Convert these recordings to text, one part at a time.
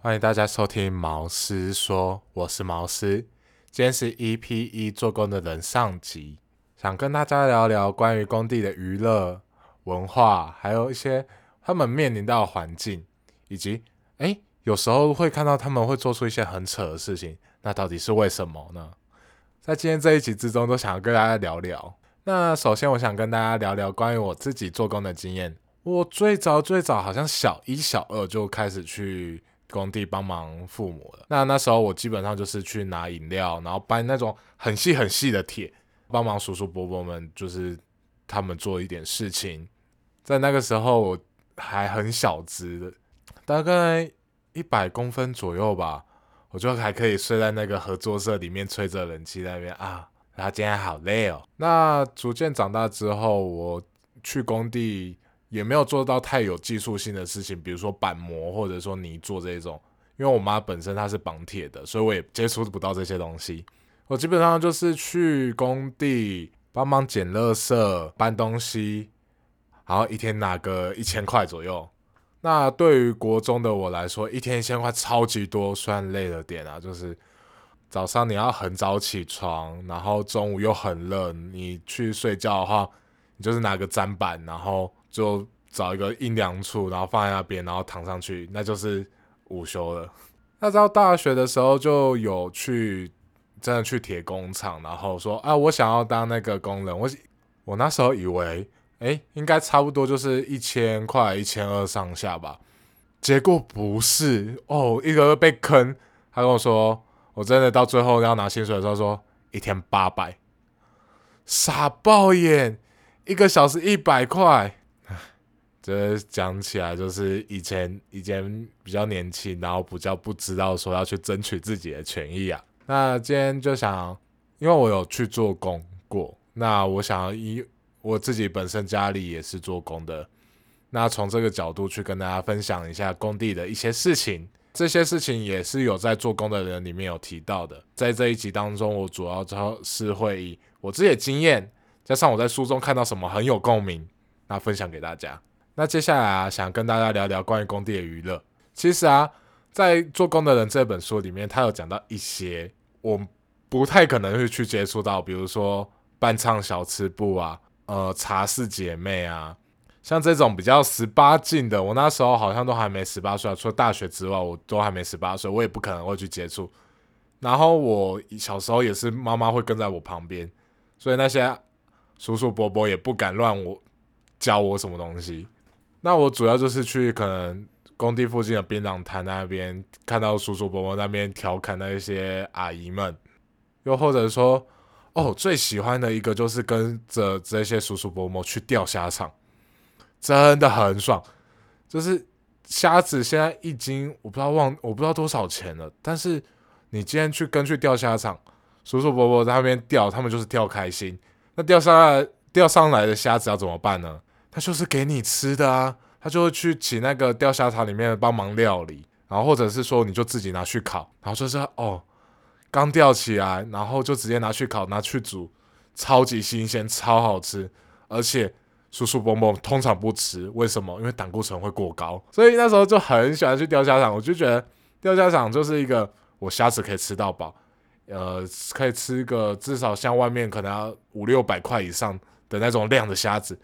欢迎大家收听毛师说，我是毛师。今天是 EP 一做工的人上集，想跟大家聊聊关于工地的娱乐文化，还有一些他们面临到的环境，以及诶有时候会看到他们会做出一些很扯的事情，那到底是为什么呢？在今天这一集之中，都想要跟大家聊聊。那首先，我想跟大家聊聊关于我自己做工的经验。我最早最早好像小一、小二就开始去工地帮忙父母了。那那时候我基本上就是去拿饮料，然后搬那种很细很细的铁，帮忙叔叔伯伯们，就是他们做一点事情。在那个时候我还很小只，大概一百公分左右吧，我就还可以睡在那个合作社里面吹着冷气那边啊。然后今天好累哦。那逐渐长大之后，我去工地。也没有做到太有技术性的事情，比如说板模或者说泥做这种。因为我妈本身她是绑铁的，所以我也接触不到这些东西。我基本上就是去工地帮忙捡垃圾、搬东西，然后一天拿个一千块左右。那对于国中的我来说，一天一千块超级多，算累了点啊。就是早上你要很早起床，然后中午又很热，你去睡觉的话，你就是拿个砧板，然后。就找一个阴凉处，然后放在那边，然后躺上去，那就是午休了。那到大学的时候就有去真的去铁工厂，然后说啊，我想要当那个工人。我我那时候以为，哎，应该差不多就是一千块、一千二上下吧。结果不是哦，一个个被坑。他跟我说，我真的到最后要拿薪水的时候说一天八百，傻爆眼，一个小时一百块。这讲起来就是以前以前比较年轻，然后比较不知道说要去争取自己的权益啊。那今天就想，因为我有去做工过，那我想要以我自己本身家里也是做工的，那从这个角度去跟大家分享一下工地的一些事情。这些事情也是有在做工的人里面有提到的。在这一集当中，我主要是会以我自己的经验，加上我在书中看到什么很有共鸣，那分享给大家。那接下来啊，想跟大家聊聊关于工地的娱乐。其实啊，在做工的人这本书里面，他有讲到一些我不太可能会去接触到，比如说伴唱小吃部啊，呃，茶室姐妹啊，像这种比较十八禁的，我那时候好像都还没十八岁啊，除了大学之外，我都还没十八岁，我也不可能会去接触。然后我小时候也是妈妈会跟在我旁边，所以那些叔叔伯伯也不敢乱我教我什么东西。那我主要就是去可能工地附近的槟榔摊那边，看到叔叔伯伯那边调侃那一些阿姨们，又或者说，哦，最喜欢的一个就是跟着这些叔叔伯伯去钓虾场，真的很爽。就是虾子现在一斤我不知道忘我不知道多少钱了，但是你今天去跟去钓虾场，叔叔伯伯在那边钓，他们就是钓开心。那钓上来钓上来的虾子要怎么办呢？他就是给你吃的啊，他就会去请那个钓虾场里面帮忙料理，然后或者是说你就自己拿去烤，然后就是哦，刚钓起来，然后就直接拿去烤，拿去煮，超级新鲜，超好吃，而且叔叔伯伯通常不吃，为什么？因为胆固醇会过高，所以那时候就很喜欢去钓虾场，我就觉得钓虾场就是一个我虾子可以吃到饱，呃，可以吃个至少像外面可能要五六百块以上的那种量的虾子。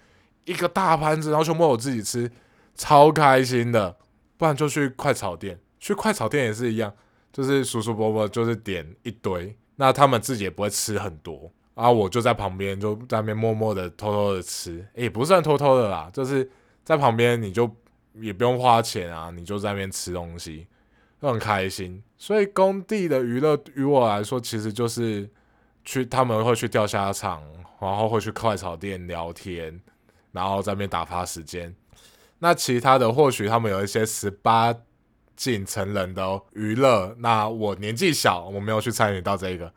一个大盘子，然后全部我自己吃，超开心的。不然就去快炒店，去快炒店也是一样，就是叔叔伯伯就是点一堆，那他们自己也不会吃很多，然后我就在旁边就在那边默默的偷偷的吃，也不算偷偷的啦，就是在旁边你就也不用花钱啊，你就在那边吃东西，就很开心。所以工地的娱乐于我来说，其实就是去他们会去钓虾场，然后会去快炒店聊天。然后在那边打发时间，那其他的或许他们有一些十八禁成人的娱乐，那我年纪小，我没有去参与到这个。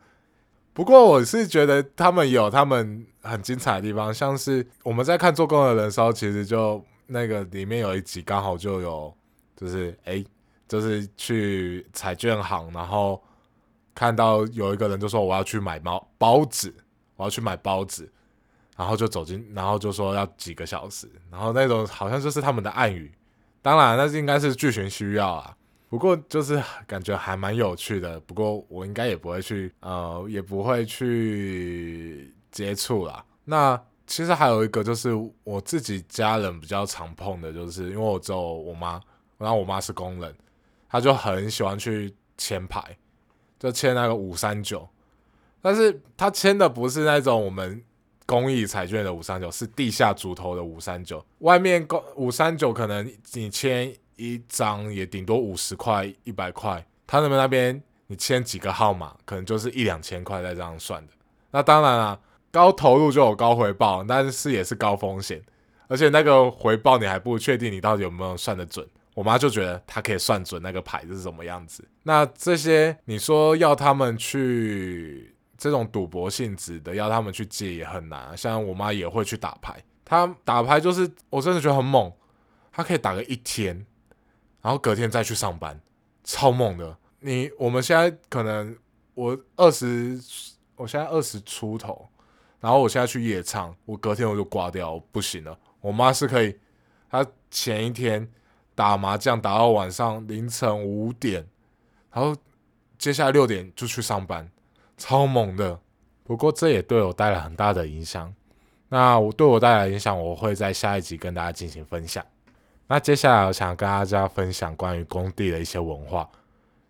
不过我是觉得他们有他们很精彩的地方，像是我们在看做工的人时候，其实就那个里面有一集刚好就有，就是哎，就是去彩券行，然后看到有一个人就说我要去买包包子，我要去买包子。然后就走进，然后就说要几个小时，然后那种好像就是他们的暗语，当然那是应该是剧情需要啊。不过就是感觉还蛮有趣的。不过我应该也不会去，呃，也不会去接触啦。那其实还有一个就是我自己家人比较常碰的，就是因为我只有我妈，然后我妈是工人，她就很喜欢去签牌，就签那个五三九。但是她签的不是那种我们公益彩券的五三九，是地下主头的五三九。外面公五三九可能你签一张也顶多五十块、一百块，他们那边你签几个号码，可能就是一两千块在这样算的。那当然啦。高投入就有高回报，但是也是高风险，而且那个回报你还不确定你到底有没有算得准。我妈就觉得她可以算准那个牌子是什么样子。那这些你说要他们去这种赌博性质的，要他们去接也很难。像我妈也会去打牌，她打牌就是我真的觉得很猛，她可以打个一天，然后隔天再去上班，超猛的。你我们现在可能我二十，我现在二十出头。然后我现在去夜唱，我隔天我就挂掉，不行了。我妈是可以，她前一天打麻将打到晚上凌晨五点，然后接下来六点就去上班，超猛的。不过这也对我带来很大的影响。那我对我带来影响，我会在下一集跟大家进行分享。那接下来我想跟大家分享关于工地的一些文化。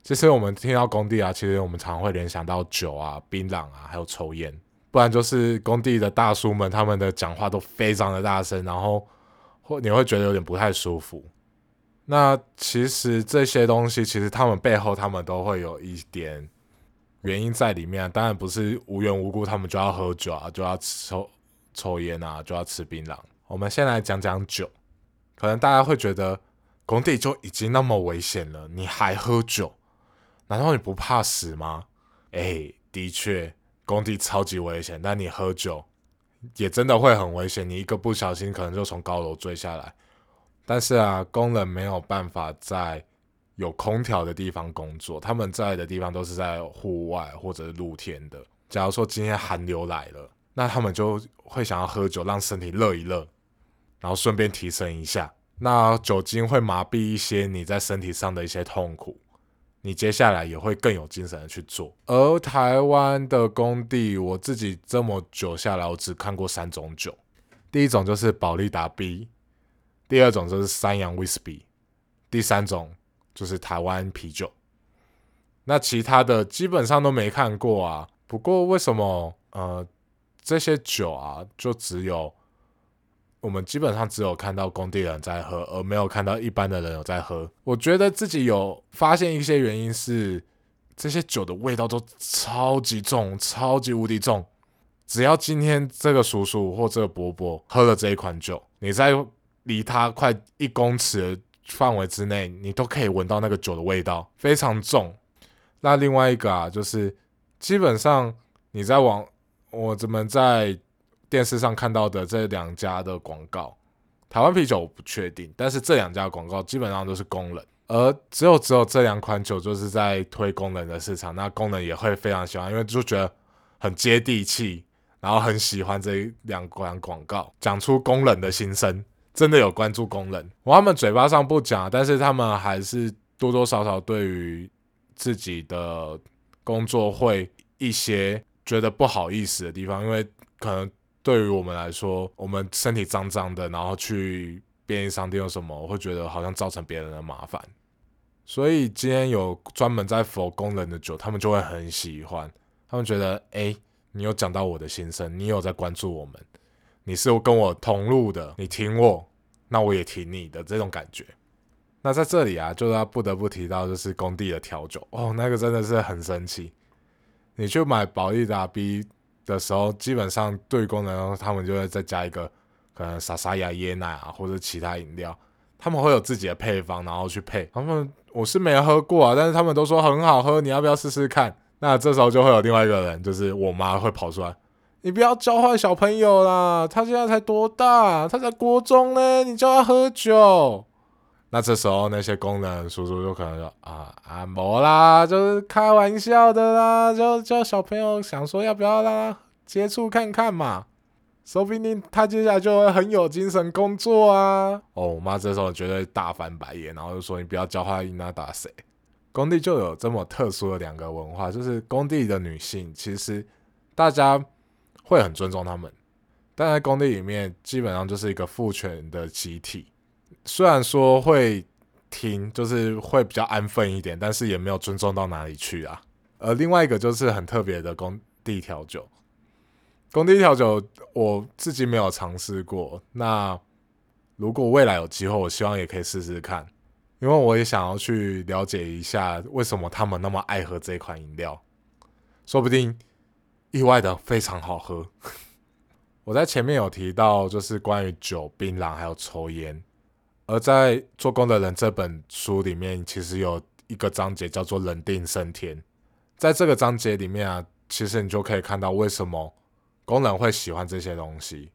其实我们听到工地啊，其实我们常会联想到酒啊、槟榔啊，还有抽烟。不然就是工地的大叔们，他们的讲话都非常的大声，然后或你会觉得有点不太舒服。那其实这些东西，其实他们背后他们都会有一点原因在里面。当然不是无缘无故，他们就要喝酒啊，就要抽抽烟啊，就要吃槟榔。我们先来讲讲酒，可能大家会觉得工地就已经那么危险了，你还喝酒？难道你不怕死吗？哎，的确。工地超级危险，但你喝酒也真的会很危险。你一个不小心，可能就从高楼坠下来。但是啊，工人没有办法在有空调的地方工作，他们在的地方都是在户外或者露天的。假如说今天寒流来了，那他们就会想要喝酒，让身体热一热，然后顺便提升一下。那酒精会麻痹一些你在身体上的一些痛苦。你接下来也会更有精神的去做。而台湾的工地，我自己这么久下来，我只看过三种酒。第一种就是宝利达 B，第二种就是三洋威士忌，第三种就是台湾啤酒。那其他的基本上都没看过啊。不过为什么呃这些酒啊，就只有？我们基本上只有看到工地人在喝，而没有看到一般的人有在喝。我觉得自己有发现一些原因是，这些酒的味道都超级重，超级无敌重。只要今天这个叔叔或这个伯伯喝了这一款酒，你在离他快一公尺范围之内，你都可以闻到那个酒的味道，非常重。那另外一个啊，就是基本上你在网我怎么在。电视上看到的这两家的广告，台湾啤酒我不确定，但是这两家广告基本上都是工人，而只有只有这两款酒就是在推工人的市场，那工人也会非常喜欢，因为就觉得很接地气，然后很喜欢这两款广告，讲出工人的心声，真的有关注工人。我他们嘴巴上不讲，但是他们还是多多少少对于自己的工作会一些觉得不好意思的地方，因为可能。对于我们来说，我们身体脏脏的，然后去便利商店有什么，我会觉得好像造成别人的麻烦。所以今天有专门在否工人的酒，他们就会很喜欢。他们觉得，哎，你有讲到我的心声，你有在关注我们，你是跟我同路的，你挺我，那我也挺你的这种感觉。那在这里啊，就要不得不提到，就是工地的调酒哦，那个真的是很神奇。你去买宝利达 B。的时候，基本上对工人，他们就会再加一个可能沙沙雅椰奶啊，或者其他饮料，他们会有自己的配方，然后去配。他们我是没喝过啊，但是他们都说很好喝，你要不要试试看？那这时候就会有另外一个人，就是我妈会跑出来，你不要教坏小朋友啦，他现在才多大？他在国中呢，你叫他喝酒。那这时候那些工人叔叔就可能说啊啊没啦，就是开玩笑的啦，就叫小朋友想说要不要让他接触看看嘛，说不定他接下来就会很有精神工作啊。哦，我妈这时候绝对大翻白眼，然后就说你不要教坏伊娜达谁，工地就有这么特殊的两个文化，就是工地的女性，其实大家会很尊重他们，但在工地里面基本上就是一个父权的集体。虽然说会听，就是会比较安分一点，但是也没有尊重到哪里去啊。而另外一个就是很特别的工地调酒，工地调酒我自己没有尝试过。那如果未来有机会，我希望也可以试试看。因为我也想要去了解一下为什么他们那么爱喝这款饮料，说不定意外的非常好喝。我在前面有提到，就是关于酒、槟榔还有抽烟，而在《做工的人》这本书里面，其实有一个章节叫做“人定胜天”。在这个章节里面啊，其实你就可以看到为什么工人会喜欢这些东西。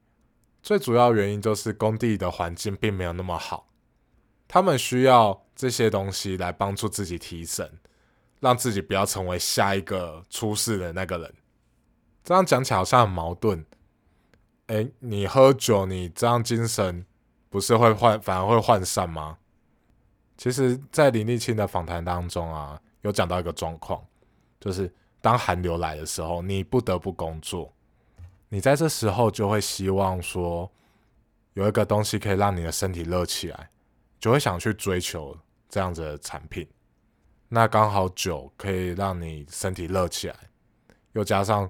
最主要原因就是工地的环境并没有那么好。他们需要这些东西来帮助自己提神，让自己不要成为下一个出事的那个人。这样讲起来好像很矛盾。哎，你喝酒，你这样精神不是会涣，反而会涣散吗？其实，在林立清的访谈当中啊，有讲到一个状况，就是当寒流来的时候，你不得不工作，你在这时候就会希望说，有一个东西可以让你的身体热起来。就会想去追求这样子的产品，那刚好酒可以让你身体热起来，又加上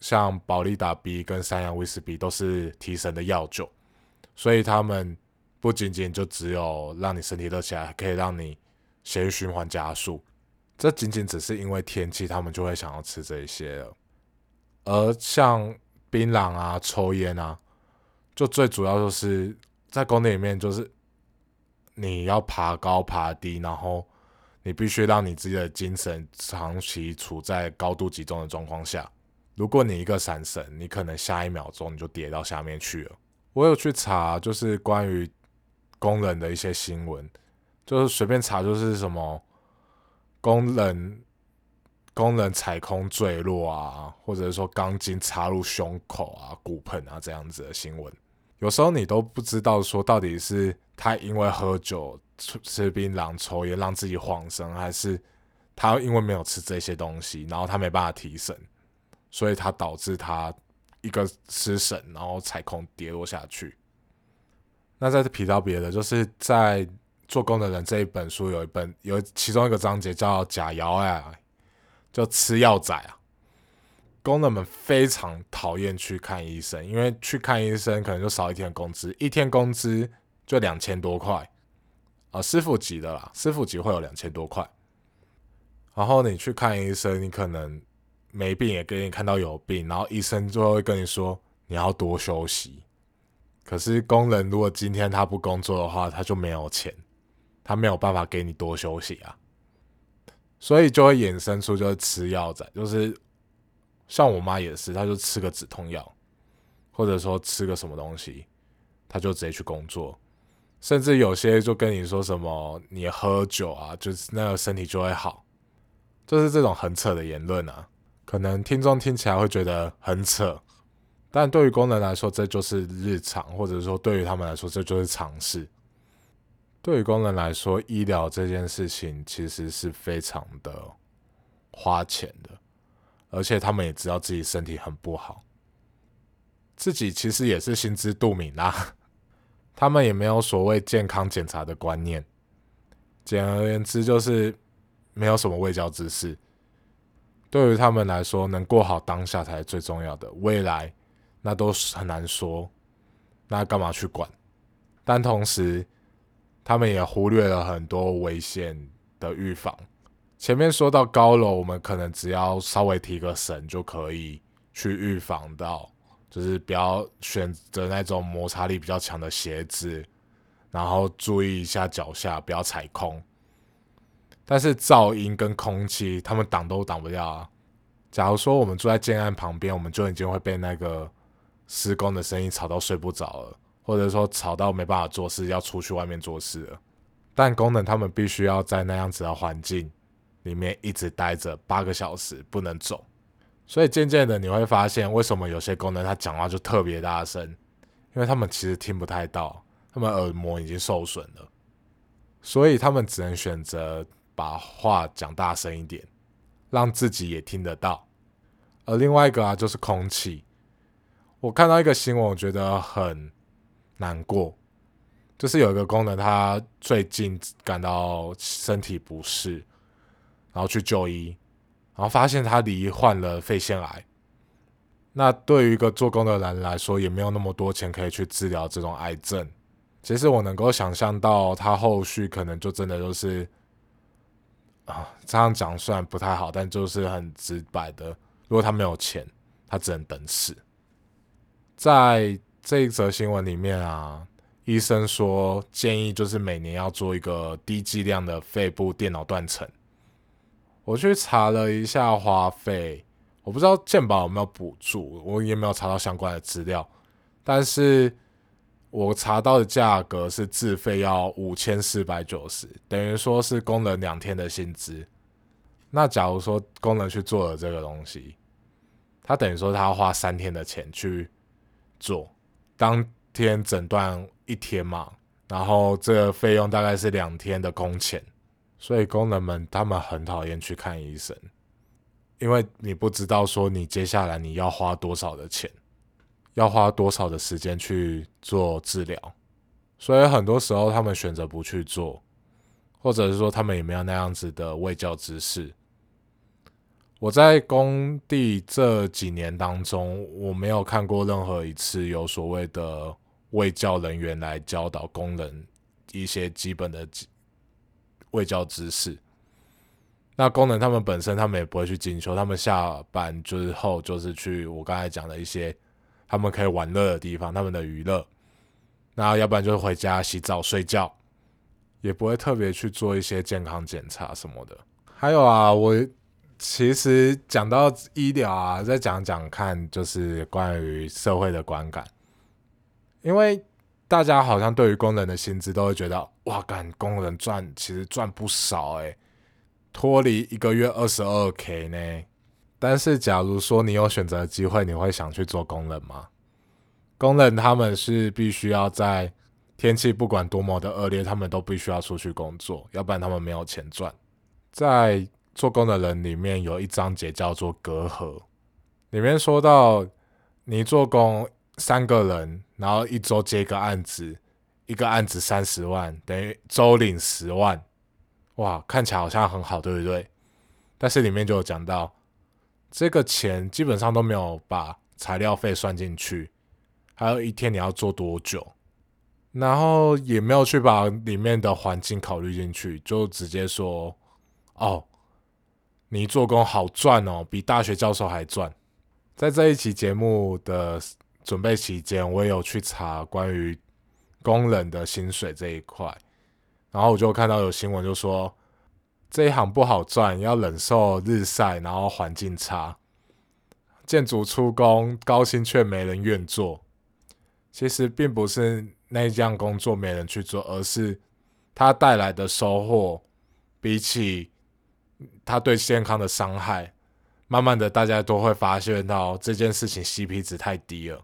像保利达 B 跟三洋威士忌都是提神的药酒，所以他们不仅仅就只有让你身体热起来，可以让你血液循环加速。这仅仅只是因为天气，他们就会想要吃这一些了。而像槟榔啊、抽烟啊，就最主要就是在工地里面就是。你要爬高爬低，然后你必须让你自己的精神长期处在高度集中的状况下。如果你一个闪神，你可能下一秒钟你就跌到下面去了。我有去查，就是关于工人的一些新闻，就是随便查，就是什么工人工人踩空坠落啊，或者是说钢筋插入胸口啊、骨盆啊这样子的新闻。有时候你都不知道说到底是他因为喝酒、吃槟榔、抽烟让自己晃神，还是他因为没有吃这些东西，然后他没办法提神，所以他导致他一个失神，然后踩空跌落下去。那再提到别的，就是在《做工的人》这一本书有一本有其中一个章节叫“假药啊”，就吃药仔啊。工人们非常讨厌去看医生，因为去看医生可能就少一天工资，一天工资就两千多块啊，师傅级的啦，师傅级会有两千多块。然后你去看医生，你可能没病也给你看到有病，然后医生就会跟你说你要多休息。可是工人如果今天他不工作的话，他就没有钱，他没有办法给你多休息啊，所以就会衍生出就是吃药仔，就是。像我妈也是，她就吃个止痛药，或者说吃个什么东西，她就直接去工作。甚至有些就跟你说什么，你喝酒啊，就是那个身体就会好，就是这种很扯的言论啊。可能听众听起来会觉得很扯，但对于工人来说，这就是日常，或者说对于他们来说，这就是常事。对于工人来说，医疗这件事情其实是非常的花钱的。而且他们也知道自己身体很不好，自己其实也是心知肚明啦。他们也没有所谓健康检查的观念，简而言之就是没有什么未教之事。对于他们来说，能过好当下才是最重要的，未来那都是很难说，那干嘛去管？但同时，他们也忽略了很多危险的预防。前面说到高楼，我们可能只要稍微提个神就可以去预防到，就是不要选择那种摩擦力比较强的鞋子，然后注意一下脚下不要踩空。但是噪音跟空气，他们挡都挡不掉啊。假如说我们住在建案旁边，我们就已经会被那个施工的声音吵到睡不着了，或者说吵到没办法做事，要出去外面做事了。但工人他们必须要在那样子的环境。里面一直待着八个小时不能走，所以渐渐的你会发现，为什么有些工人他讲话就特别大声，因为他们其实听不太到，他们耳膜已经受损了，所以他们只能选择把话讲大声一点，让自己也听得到。而另外一个啊，就是空气。我看到一个新闻，我觉得很难过，就是有一个工人，他最近感到身体不适，然后去就医，然后发现他罹患了肺腺癌。那对于一个做工的人来说，也没有那么多钱可以去治疗这种癌症。其实我能够想象到，他后续可能就真的就是，啊，这样讲虽然不太好，但就是很直白的，如果他没有钱，他只能等死。在这一则新闻里面啊，医生说建议就是每年要做一个低剂量的肺部电脑断层。我去查了一下花费，我不知道健保有没有补助，我也没有查到相关的资料。但是我查到的价格是自费要五千四百九十，等于说是工人两天的薪资。那假如说工人去做了这个东西，他等于说他要花三天的钱去。做当天诊断一天嘛，然后这个费用大概是两天的工钱，所以工人们他们很讨厌去看医生，因为你不知道说你接下来你要花多少的钱，要花多少的时间去做治疗，所以很多时候他们选择不去做，或者是说他们也没有那样子的卫教知识。我在工地这几年当中，我没有看过任何一次有所谓的卫教人员来教导工人一些基本的卫教知识。那工人他们本身，他们也不会去进修，他们下班之后就是去我刚才讲的一些他们可以玩乐的地方，他们的娱乐。那要不然就是回家洗澡睡觉，也不会特别去做一些健康检查什么的。还有啊，我。其实讲到医疗啊，再讲讲看，就是关于社会的观感。因为大家好像对于工人的薪资都会觉得，哇，干工人赚其实赚不少诶，脱离一个月二十二 k 呢。但是假如说你有选择机会，你会想去做工人吗？工人他们是必须要在天气不管多么的恶劣，他们都必须要出去工作，要不然他们没有钱赚。在做工的人里面有一章节叫做“隔阂”，里面说到你做工三个人，然后一周接一个案子，一个案子三十万，等于周领十万，哇，看起来好像很好，对不对？但是里面就有讲到，这个钱基本上都没有把材料费算进去，还有一天你要做多久，然后也没有去把里面的环境考虑进去，就直接说哦。你做工好赚哦，比大学教授还赚。在这一期节目的准备期间，我也有去查关于工人的薪水这一块，然后我就看到有新闻就说这一行不好赚，要忍受日晒，然后环境差，建筑出工高薪却没人愿做。其实并不是那一项工作没人去做，而是它带来的收获比起。它对健康的伤害，慢慢的大家都会发现到这件事情 CP 值太低了。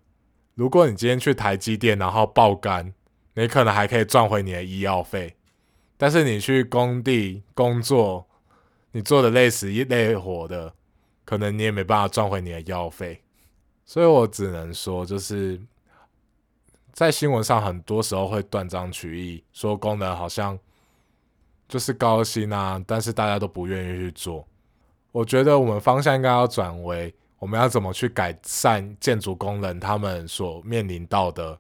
如果你今天去台积电然后爆肝，你可能还可以赚回你的医药费，但是你去工地工作，你做的累死累活的，可能你也没办法赚回你的药费。所以我只能说，就是在新闻上很多时候会断章取义，说工人好像。就是高薪啊，但是大家都不愿意去做。我觉得我们方向应该要转为，我们要怎么去改善建筑工人他们所面临到的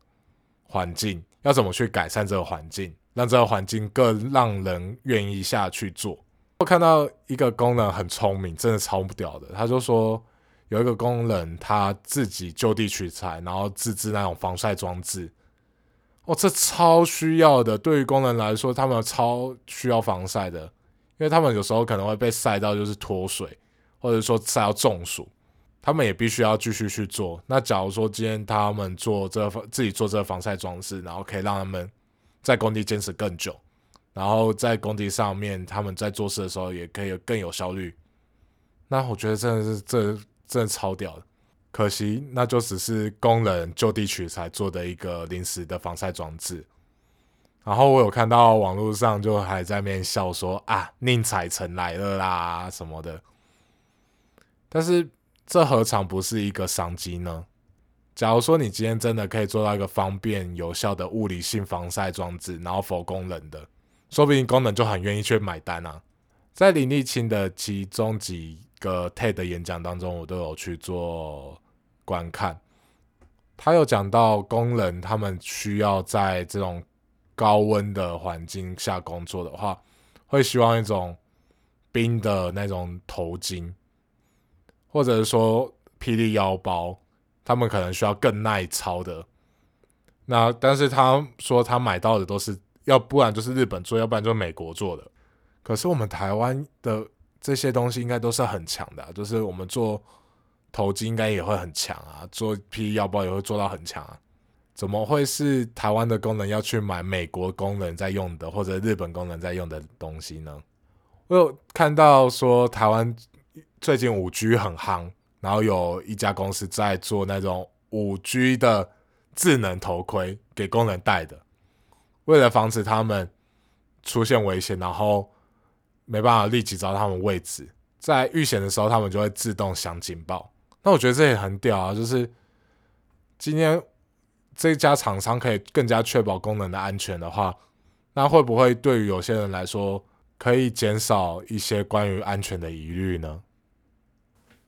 环境，要怎么去改善这个环境，让这个环境更让人愿意下去做。我看到一个工人很聪明，真的超不屌的，他就说有一个工人他自己就地取材，然后自制那种防晒装置。哦，这超需要的。对于工人来说，他们超需要防晒的，因为他们有时候可能会被晒到就是脱水，或者说晒到中暑，他们也必须要继续去做。那假如说今天他们做这自己做这个防晒装置，然后可以让他们在工地坚持更久，然后在工地上面他们在做事的时候也可以更有效率，那我觉得真的是这真的超屌的。可惜，那就只是工人就地取材做的一个临时的防晒装置。然后我有看到网络上就还在面笑说啊，宁采臣来了啦什么的。但是这何尝不是一个商机呢？假如说你今天真的可以做到一个方便有效的物理性防晒装置，然后否功能的，说不定功能就很愿意去买单啊。在林立清的其中几个 TED 演讲当中，我都有去做观看。他有讲到工人他们需要在这种高温的环境下工作的话，会希望一种冰的那种头巾，或者说霹雳腰包。他们可能需要更耐操的，那但是他说他买到的都是要不然就是日本做，要不然就是美国做的。可是我们台湾的这些东西应该都是很强的，就是我们做投资应该也会很强啊，做霹雳腰包也会做到很强啊。怎么会是台湾的工人要去买美国工人在用的或者日本工人在用的东西呢？我有看到说台湾最近五 G 很夯。然后有一家公司在做那种五 G 的智能头盔给工人戴的，为了防止他们出现危险，然后没办法立即找到他们位置，在遇险的时候他们就会自动响警报。那我觉得这也很屌啊！就是今天这家厂商可以更加确保功能的安全的话，那会不会对于有些人来说可以减少一些关于安全的疑虑呢？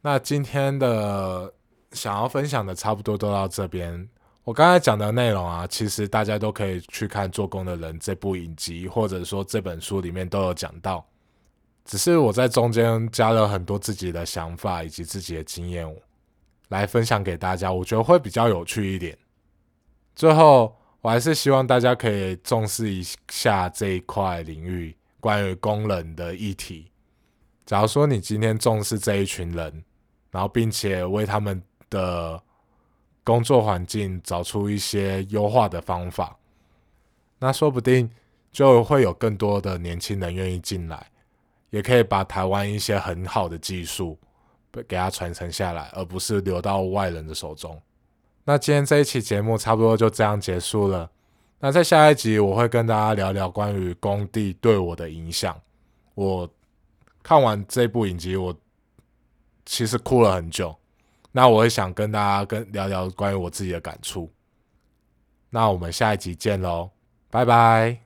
那今天的想要分享的差不多都到这边。我刚才讲的内容啊，其实大家都可以去看《做工的人》这部影集，或者说这本书里面都有讲到。只是我在中间加了很多自己的想法以及自己的经验来分享给大家，我觉得会比较有趣一点。最后，我还是希望大家可以重视一下这一块领域关于工人的议题。假如说你今天重视这一群人，然后，并且为他们的工作环境找出一些优化的方法，那说不定就会有更多的年轻人愿意进来，也可以把台湾一些很好的技术给它传承下来，而不是流到外人的手中。那今天这一期节目差不多就这样结束了。那在下一集我会跟大家聊聊关于工地对我的影响。我看完这部影集，我。其实哭了很久，那我也想跟大家跟聊聊关于我自己的感触。那我们下一集见喽，拜拜。